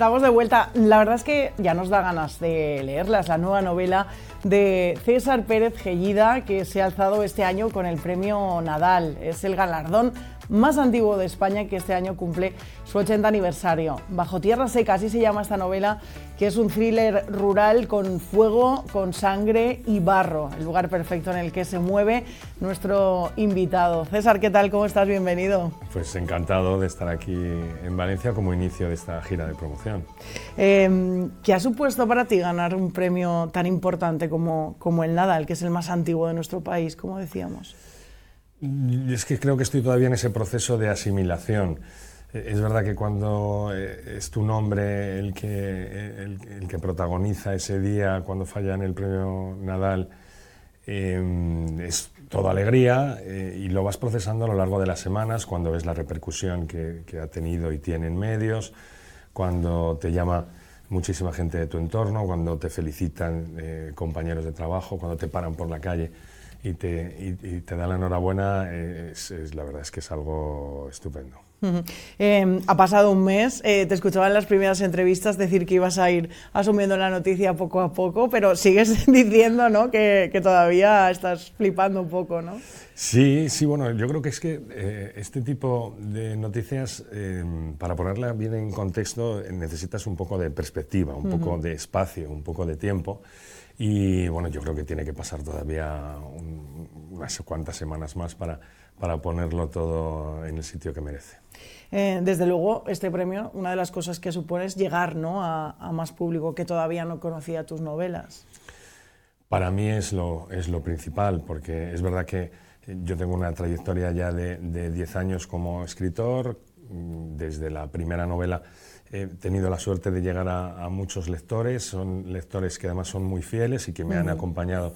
Estamos de vuelta. La verdad es que ya nos da ganas de leerlas, la nueva novela de César Pérez Gellida, que se ha alzado este año con el premio Nadal. Es el galardón más antiguo de España que este año cumple su 80 aniversario. Bajo Tierra Seca, así se llama esta novela, que es un thriller rural con fuego, con sangre y barro, el lugar perfecto en el que se mueve nuestro invitado. César, ¿qué tal? ¿Cómo estás? Bienvenido. Pues encantado de estar aquí en Valencia como inicio de esta gira de promoción. Em, ¿Qué ha supuesto para ti ganar un premio tan importante como, como el Nadal, que es el más antiguo de nuestro país, como decíamos? Es que creo que estoy todavía en ese proceso de asimilación. Es verdad que cuando eh, es tu nombre el que, el, que protagoniza ese día, cuando falla en el premio Nadal, em, es toda alegría eh, y lo vas procesando a lo largo de las semanas cuando ves la repercusión que, ha tenido y tiene en medios, cuando te llama muchísima gente de tu entorno, cuando te felicitan eh, compañeros de trabajo, cuando te paran por la calle y te, y, te da la enhorabuena, eh, es, la verdad es que es algo estupendo. Em, ha pasado un mes, eh, te escuchaba en las primeras entrevistas decir que ibas a ir asumiendo la noticia poco a poco, pero sigues diciendo ¿no? que, que todavía estás flipando un poco, ¿no? Sí, sí, bueno, yo creo que es que eh, este tipo de noticias, em, para ponerla bien en contexto, necesitas un poco de perspectiva, un poco de espacio, un poco de tiempo. Y bueno, yo creo que tiene que pasar todavía unas cuantas semanas más para, para ponerlo todo en el sitio que merece. Eh, desde luego, este premio, una de las cosas que supone es llegar ¿no? a, más público que todavía no conocía tus novelas. Para mí es lo, es lo principal, porque es verdad que yo tengo una trayectoria ya de 10 años como escritor, desde la primera novela he tenido la suerte de llegar a, muchos lectores, son lectores que además son muy fieles y que me han acompañado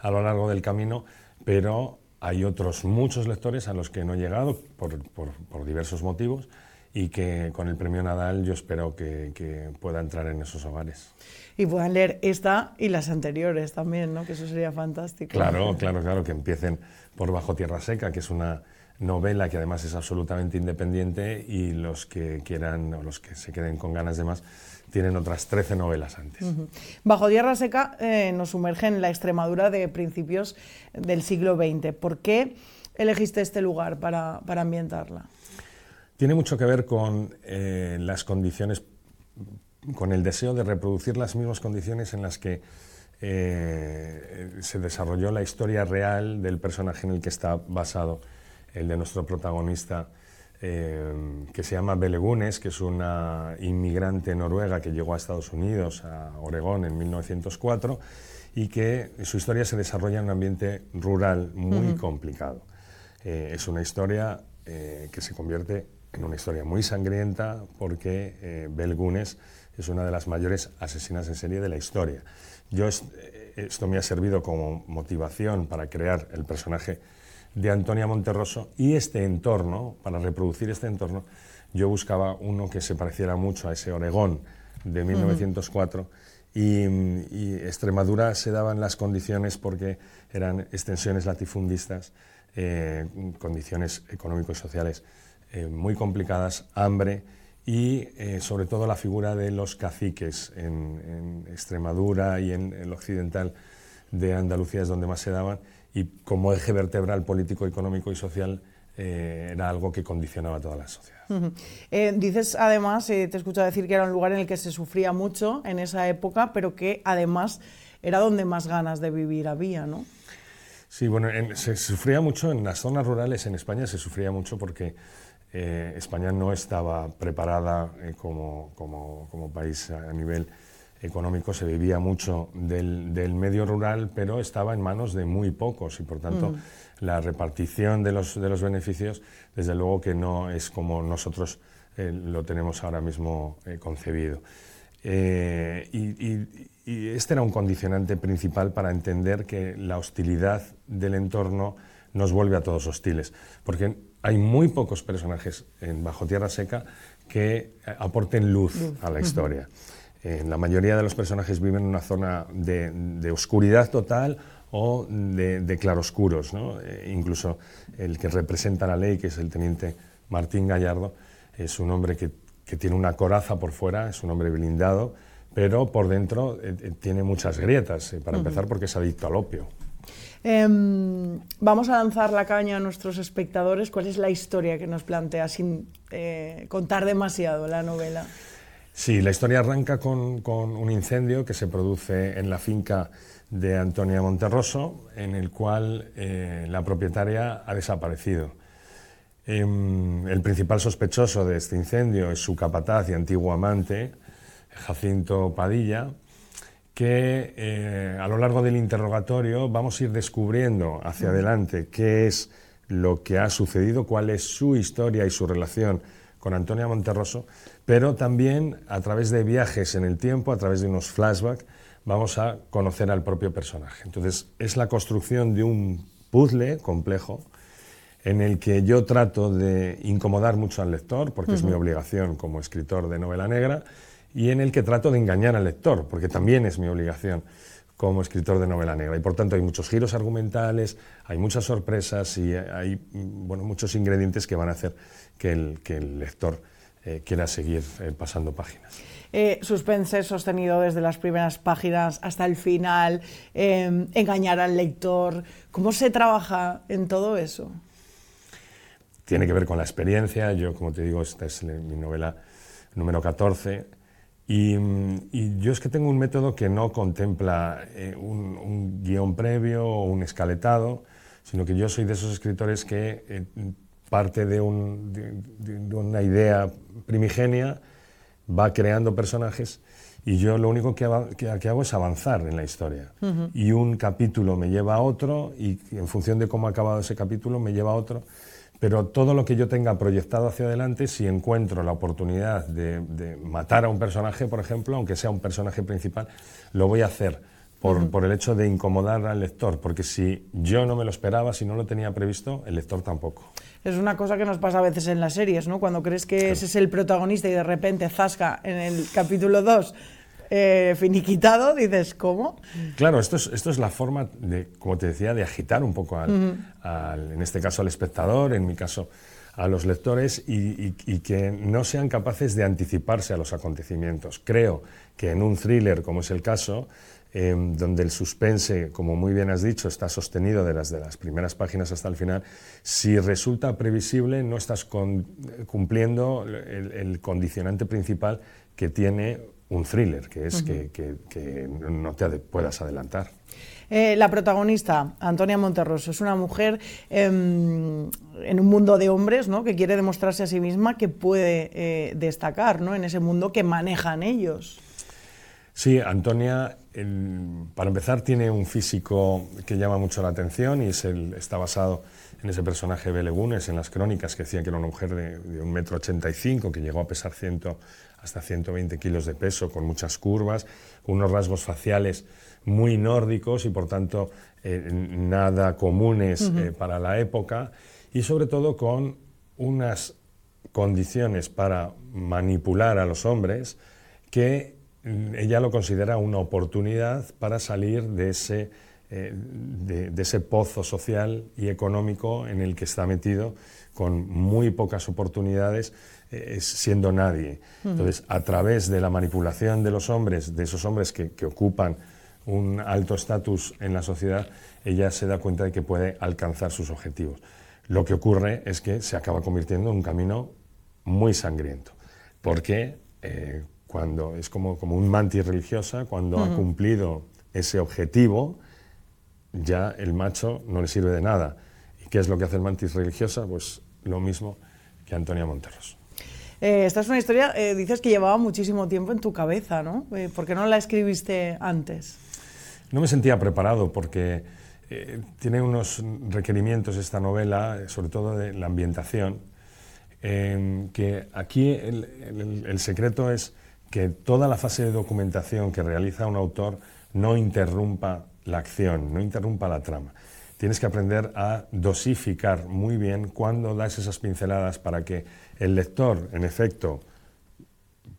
a lo largo del camino, pero hay otros muchos lectores a los que no he llegado por, por, diversos motivos y que con el premio Nadal yo espero que, que, pueda entrar en esos hogares. Y puedan leer esta y las anteriores también, ¿no? que eso sería fantástico. Claro, claro, claro, que empiecen por Bajo Tierra Seca, que es una novela que además es absolutamente independiente y los que quieran o los que se queden con ganas de más tienen otras 13 novelas antes. Bajo Tierra Seca eh, nos sumerge en la Extremadura de principios del siglo XX. ¿Por qué elegiste este lugar para, para ambientarla? Tiene mucho que ver con eh, las condiciones, con el deseo de reproducir las mismas condiciones en las que eh, se desarrolló la historia real del personaje en el que está basado el de nuestro protagonista, eh, que se llama Belegunes, que es una inmigrante noruega que llegó a Estados Unidos, a Oregón, en 1904, y que su historia se desarrolla en un ambiente rural muy complicado. Eh, es una historia eh, que se convierte en una historia muy sangrienta porque Belgunes es una de las mayores asesinas en serie de la historia. Yo esto me ha servido como motivación para crear el personaje de Antonia Monterroso y este entorno, para reproducir este entorno, yo buscaba uno que se pareciera mucho a ese Oregón de 1904 y, Extremadura se daban las condiciones porque eran extensiones latifundistas, eh, condiciones económicos y sociales eh, muy complicadas, hambre y eh, sobre todo la figura de los caciques en, Extremadura y en el occidental de Andalucía es donde más se daban y como eje vertebral político, económico y social eh, era algo que condicionaba toda la sociedad. Eh, dices además, eh, te he escuchado decir que era un lugar en el que se sufría mucho en esa época, pero que además era donde más ganas de vivir había, ¿no? Sí, bueno, se sufría mucho en las zonas rurales en España, se sufría mucho porque España no estaba preparada como, como, como país a nivel económico se vivía mucho del, del, medio rural, pero estaba en manos de muy pocos y por tanto mm. la repartición de los, de los beneficios, desde luego que no es como nosotros eh, lo tenemos ahora mismo eh, concebido. Eh, y, este era un condicionante principal para entender que la hostilidad del entorno nos vuelve a todos hostiles, porque hay muy pocos personajes en Bajo Tierra Seca que aporten luz, a la historia. Eh, la mayoría de los personajes viven en una zona de, oscuridad total o de, claroscuros. Eh, incluso el que representa la ley, que es el teniente Martín Gallardo, es un hombre que que tiene una coraza por fuera, es un hombre blindado, pero por dentro tiene muchas grietas, para empezar porque es adicto al opio. Em, vamos a lanzar la caña a nuestros espectadores. ¿Cuál es la historia que nos plantea sin contar demasiado la novela? Sí, la historia arranca con, un incendio que se produce en la finca de Antonia Monterroso, en el cual eh, la propietaria ha desaparecido. Em, el principal sospechoso de este incendio es su capataz y antiguo amante, Jacinto Padilla, que eh, a lo largo del interrogatorio vamos a ir descubriendo hacia adelante qué es lo que ha sucedido, cuál es su historia y su relación con Antonia Monterroso, pero también a través de viajes en el tiempo, a través de unos flashbacks, vamos a conocer al propio personaje. Entonces, es la construcción de un puzzle complejo en el que yo trato de incomodar mucho al lector, porque es mi obligación como escritor de novela negra, y en el que trato de engañar al lector, porque también es mi obligación como escritor de novela negra. Y por tanto hay muchos giros argumentales, hay muchas sorpresas y hay bueno, muchos ingredientes que van a hacer que el, que el lector eh, quiera seguir eh, pasando páginas. Eh, suspense sostenido desde las primeras páginas hasta el final, em, engañar al lector. ¿Cómo se trabaja en todo eso? Tiene que ver con la experiencia. Yo, como te digo, esta es mi novela número 14. Y, yo es que tengo un método que no contempla un, guion previo o un escaletado, sino que yo soy de esos escritores que parte de, una idea primigenia, va creando personajes y yo lo único que, hago es avanzar en la historia. Y un capítulo me lleva a otro y en función de cómo ha acabado ese capítulo me lleva a otro. Pero todo lo que yo tenga proyectado hacia adelante, si encuentro la oportunidad de matar a un personaje, por ejemplo, aunque sea un personaje principal, lo voy a hacer por, el hecho de incomodar al lector, porque si yo no me lo esperaba, si no lo tenía previsto, el lector tampoco. Es una cosa que nos pasa a veces en las series, ¿no? Cuando crees que ese es el protagonista y de repente zasca en el capítulo 2 eh, finiquitado, dices, ¿cómo? Claro, esto es, esto es la forma, de, como te decía, de agitar un poco, al, en este caso al espectador, en mi caso a los lectores, y, y, que no sean capaces de anticiparse a los acontecimientos. Creo que en un thriller, como es el caso, Em, donde el suspense, como muy bien has dicho, está sostenido de las, de las primeras páginas hasta el final, si resulta previsible no estás cumpliendo el, condicionante principal que tiene un thriller, que es que, no te puedas adelantar. Eh, la protagonista, Antonia Monterroso, es una mujer em, en un mundo de hombres ¿no? que quiere demostrarse a sí misma que puede eh, destacar ¿no? en ese mundo que manejan ellos. Sí, Antonia, para empezar, tiene un físico que llama mucho la atención y es el, está basado en ese personaje Belegunes, en las crónicas, que decía que era una mujer de, un metro ochenta y cinco, que llegó a pesar ciento, hasta 120 kilos de peso, con muchas curvas, unos rasgos faciales muy nórdicos y, por tanto, eh, nada comunes eh, para la época, y sobre todo con unas condiciones para manipular a los hombres que ella lo considera una oportunidad para salir de ese, eh, de, ese pozo social y económico en el que está metido con muy pocas oportunidades, eh, siendo nadie. Entonces, a través de la manipulación de los hombres, de esos hombres que, que ocupan un alto estatus en la sociedad, ella se da cuenta de que puede alcanzar sus objetivos. Lo que ocurre es que se acaba convirtiendo en un camino muy sangriento, porque eh, cuando es como, como un mantis religiosa, cuando ha cumplido ese objetivo, ya el macho no le sirve de nada. ¿Y qué es lo que hace el mantis religiosa? Pues lo mismo que Antonia Monterros. Eh, esta es una historia, eh, dices que llevaba muchísimo tiempo en tu cabeza, ¿no? Eh, ¿Por qué no la escribiste antes? No me sentía preparado porque tiene unos requerimientos esta novela, sobre todo de la ambientación, que aquí el secreto es que toda la fase de documentación que realiza un autor no interrumpa la acción, no interrumpa la trama. Tienes que aprender a dosificar muy bien cuando das esas pinceladas para que el lector, en efecto,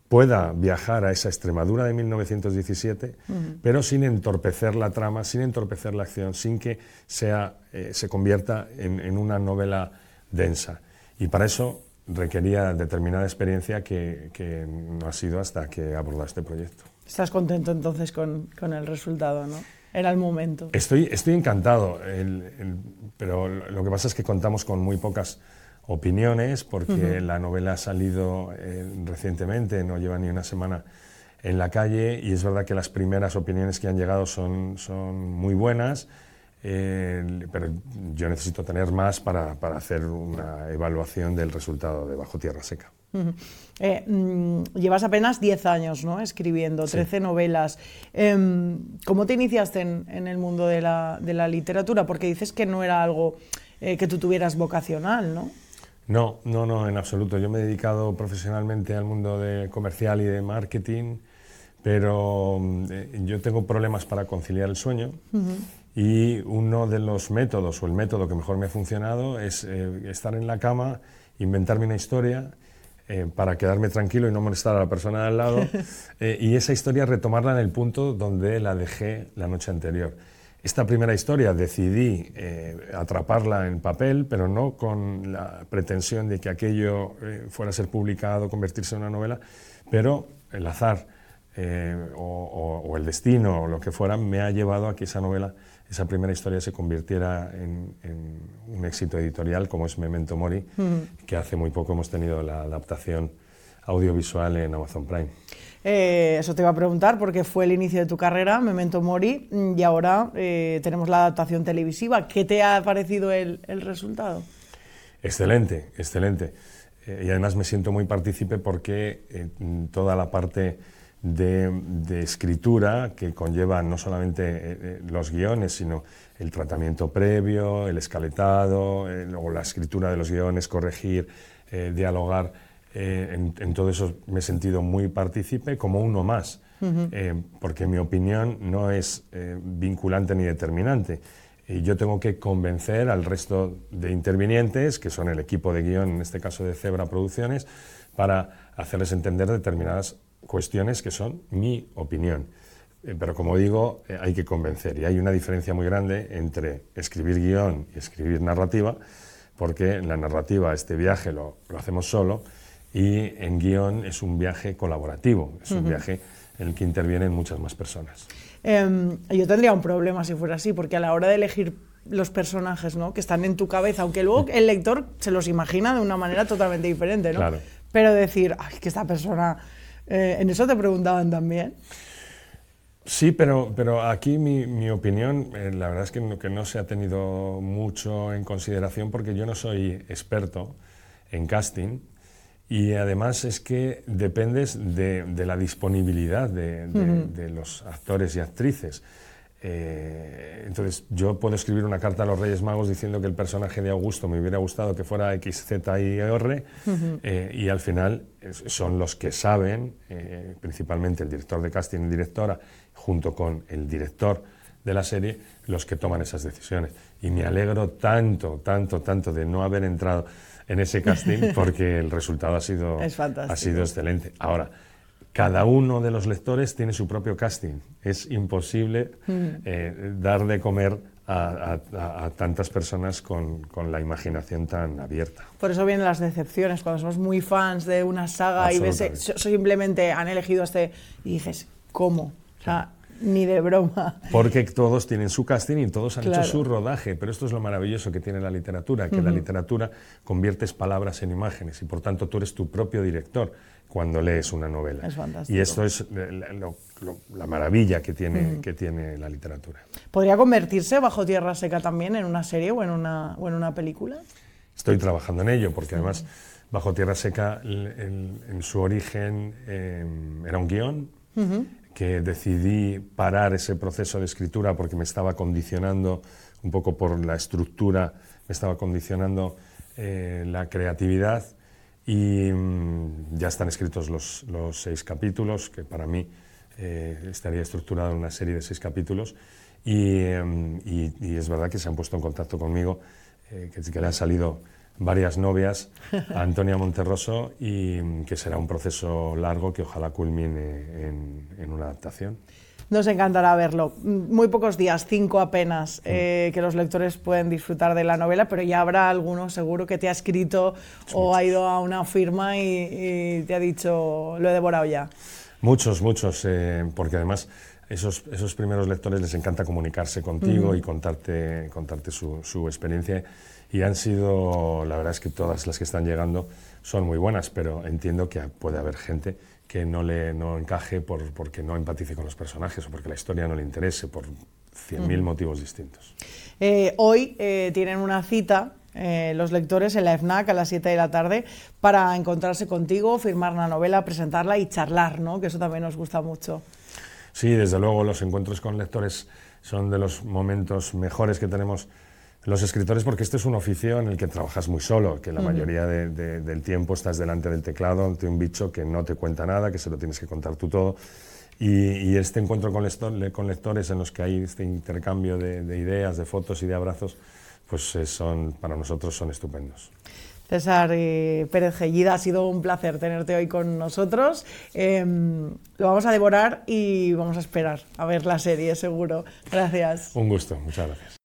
pueda viajar a esa Extremadura de 1917, pero sin entorpecer la trama, sin entorpecer la acción, sin que sea, eh, se convierta en, en, una novela densa. Y para eso requería determinada experiencia que, que, no ha sido hasta que he abordado este proyecto. ¿Estás contento entonces con, con el resultado, no? Era el momento. Estoy, estoy encantado, pero lo que pasa es que contamos con muy pocas opiniones porque la novela ha salido eh, recientemente, no lleva ni una semana en la calle y es verdad que las primeras opiniones que han llegado son, son muy buenas eh, pero yo necesito tener más para, para, hacer una evaluación del resultado de Bajo Tierra Seca. Eh, mm, llevas apenas 10 años ¿no? escribiendo, 13 novelas. Em, ¿Cómo te iniciaste en, en el mundo de la, de la, literatura? Porque dices que no era algo eh, que tú tuvieras vocacional, ¿no? No, no, no, en absoluto. Yo me he dedicado profesionalmente al mundo de comercial y de marketing, pero yo tengo problemas para conciliar el sueño. Y uno de los métodos, o el método que mejor me ha funcionado, es eh, estar en la cama, inventarme una historia eh, para quedarme tranquilo y no molestar a la persona de al lado, eh, y esa historia retomarla en el punto donde la dejé la noche anterior. Esta primera historia decidí atraparla en papel, pero no con la pretensión de que aquello fuera a ser publicado, convertirse en una novela, pero el azar o, o, el destino o lo que fuera me ha llevado a que esa novela esa primera historia se convirtiera en, un éxito editorial como es Memento Mori, que hace muy poco hemos tenido la adaptación audiovisual en Amazon Prime. Eh, eso te iba a preguntar porque fue el inicio de tu carrera, Memento Mori, y ahora eh, tenemos la adaptación televisiva. ¿Qué te ha parecido el, resultado? Excelente, excelente. Eh, y además me siento muy partícipe porque toda la parte de, escritura que conlleva no solamente eh, eh, los guiones, sino el tratamiento previo, el escaletado, eh, luego la escritura de los guiones, corregir, dialogar. En, todo eso me he sentido muy partícipe como uno más, porque mi opinión no es vinculante ni determinante. Y yo tengo que convencer al resto de intervinientes, que son el equipo de guion, en este caso de Zebra Producciones, para hacerles entender determinadas cuestiones que son mi opinión. Eh, pero como digo, eh, hay que convencer y hay una diferencia muy grande entre escribir guion y escribir narrativa, porque en la narrativa este viaje lo, lo hacemos solo y en guion es un viaje colaborativo, es un viaje en el que intervienen muchas más personas. Em, yo tendría un problema si fuera así, porque a la hora de elegir los personajes ¿no? que están en tu cabeza, aunque luego el lector se los imagina de una manera totalmente diferente, ¿no? Claro. pero decir, Ay, que esta persona eh, ¿En eso te preguntaban también? Sí, pero, pero aquí mi, mi opinión, eh, la verdad es que no, que no, se ha tenido mucho en consideración porque yo no soy experto en casting y además es que dependes de, de la disponibilidad de, de, los actores y actrices. Eh, entonces, yo puedo escribir una carta a los Reyes Magos diciendo que el personaje de Augusto me hubiera gustado que fuera X, Z y R, eh, y al final son los que saben, eh, principalmente el director de casting y directora, junto con el director de la serie, los que toman esas decisiones. Y me alegro tanto, tanto, tanto de no haber entrado en ese casting porque el resultado ha sido, ha sido excelente. Ahora, cada uno de los lectores tiene su propio casting. Es imposible eh, dar de comer a, tantas personas con, la imaginación tan abierta. Por eso vienen las decepciones, cuando somos muy fans de una saga y ves, simplemente han elegido este y dices, ¿cómo? O sea, ni de broma. Porque todos tienen su casting y todos han hecho su rodaje, pero esto es lo maravilloso que tiene la literatura, que la literatura conviertes palabras en imágenes y por tanto tú eres tu propio director cuando lees una novela. Es fantástico. Y esto es la maravilla que tiene, que tiene la literatura. ¿Podría convertirse Bajo Tierra Seca también en una serie o en una, o en una película? Estoy trabajando en ello, porque además Bajo Tierra Seca en, su origen em, era un guion que decidí parar ese proceso de escritura porque me estaba condicionando un poco por la estructura, me estaba condicionando eh, la creatividad y mm, ya están escritos los, los, seis capítulos, que para mí eh, estaría estructurado en una serie de seis capítulos. Y, mm, y, es verdad que se han puesto en contacto conmigo, eh, que, que, le han salido varias novias a Antonia Monterroso y mm, que será un proceso largo que ojalá culmine en, en una adaptación. nos encantará verlo. Muy pocos días, cinco apenas, eh, que los lectores pueden disfrutar de la novela, pero ya habrá alguno seguro que te ha escrito o ha ido a una firma y, te ha dicho, lo he devorado ya. Muchos, muchos, eh, porque además esos, esos primeros lectores les encanta comunicarse contigo y contarte, contarte su, su, experiencia. Y han sido, la verdad es que todas las que están llegando son muy buenas, pero entiendo que puede haber gente que no le no encaje por, porque no empatice con los personajes o porque la historia no le interese, por 100.000 motivos distintos. Eh, hoy eh, tienen una cita eh, los lectores en la FNAC a las 7 de la tarde para encontrarse contigo, firmar una novela, presentarla y charlar, ¿no? que eso también nos gusta mucho. Sí, desde luego los encuentros con lectores son de los momentos mejores que tenemos los escritores porque este es un oficio en el que trabajas muy solo, que la mayoría del tiempo estás delante del teclado ante un bicho que no te cuenta nada, que se lo tienes que contar tú todo. Y, este encuentro con, con, lectores en los que hay este intercambio de, ideas, de fotos y de abrazos, pues eh, son, para nosotros son estupendos. César eh, Pérez Gellida, ha sido un placer tenerte hoy con nosotros. Em, lo vamos a devorar y vamos a esperar a ver la serie, seguro. Gracias. Un gusto, muchas gracias.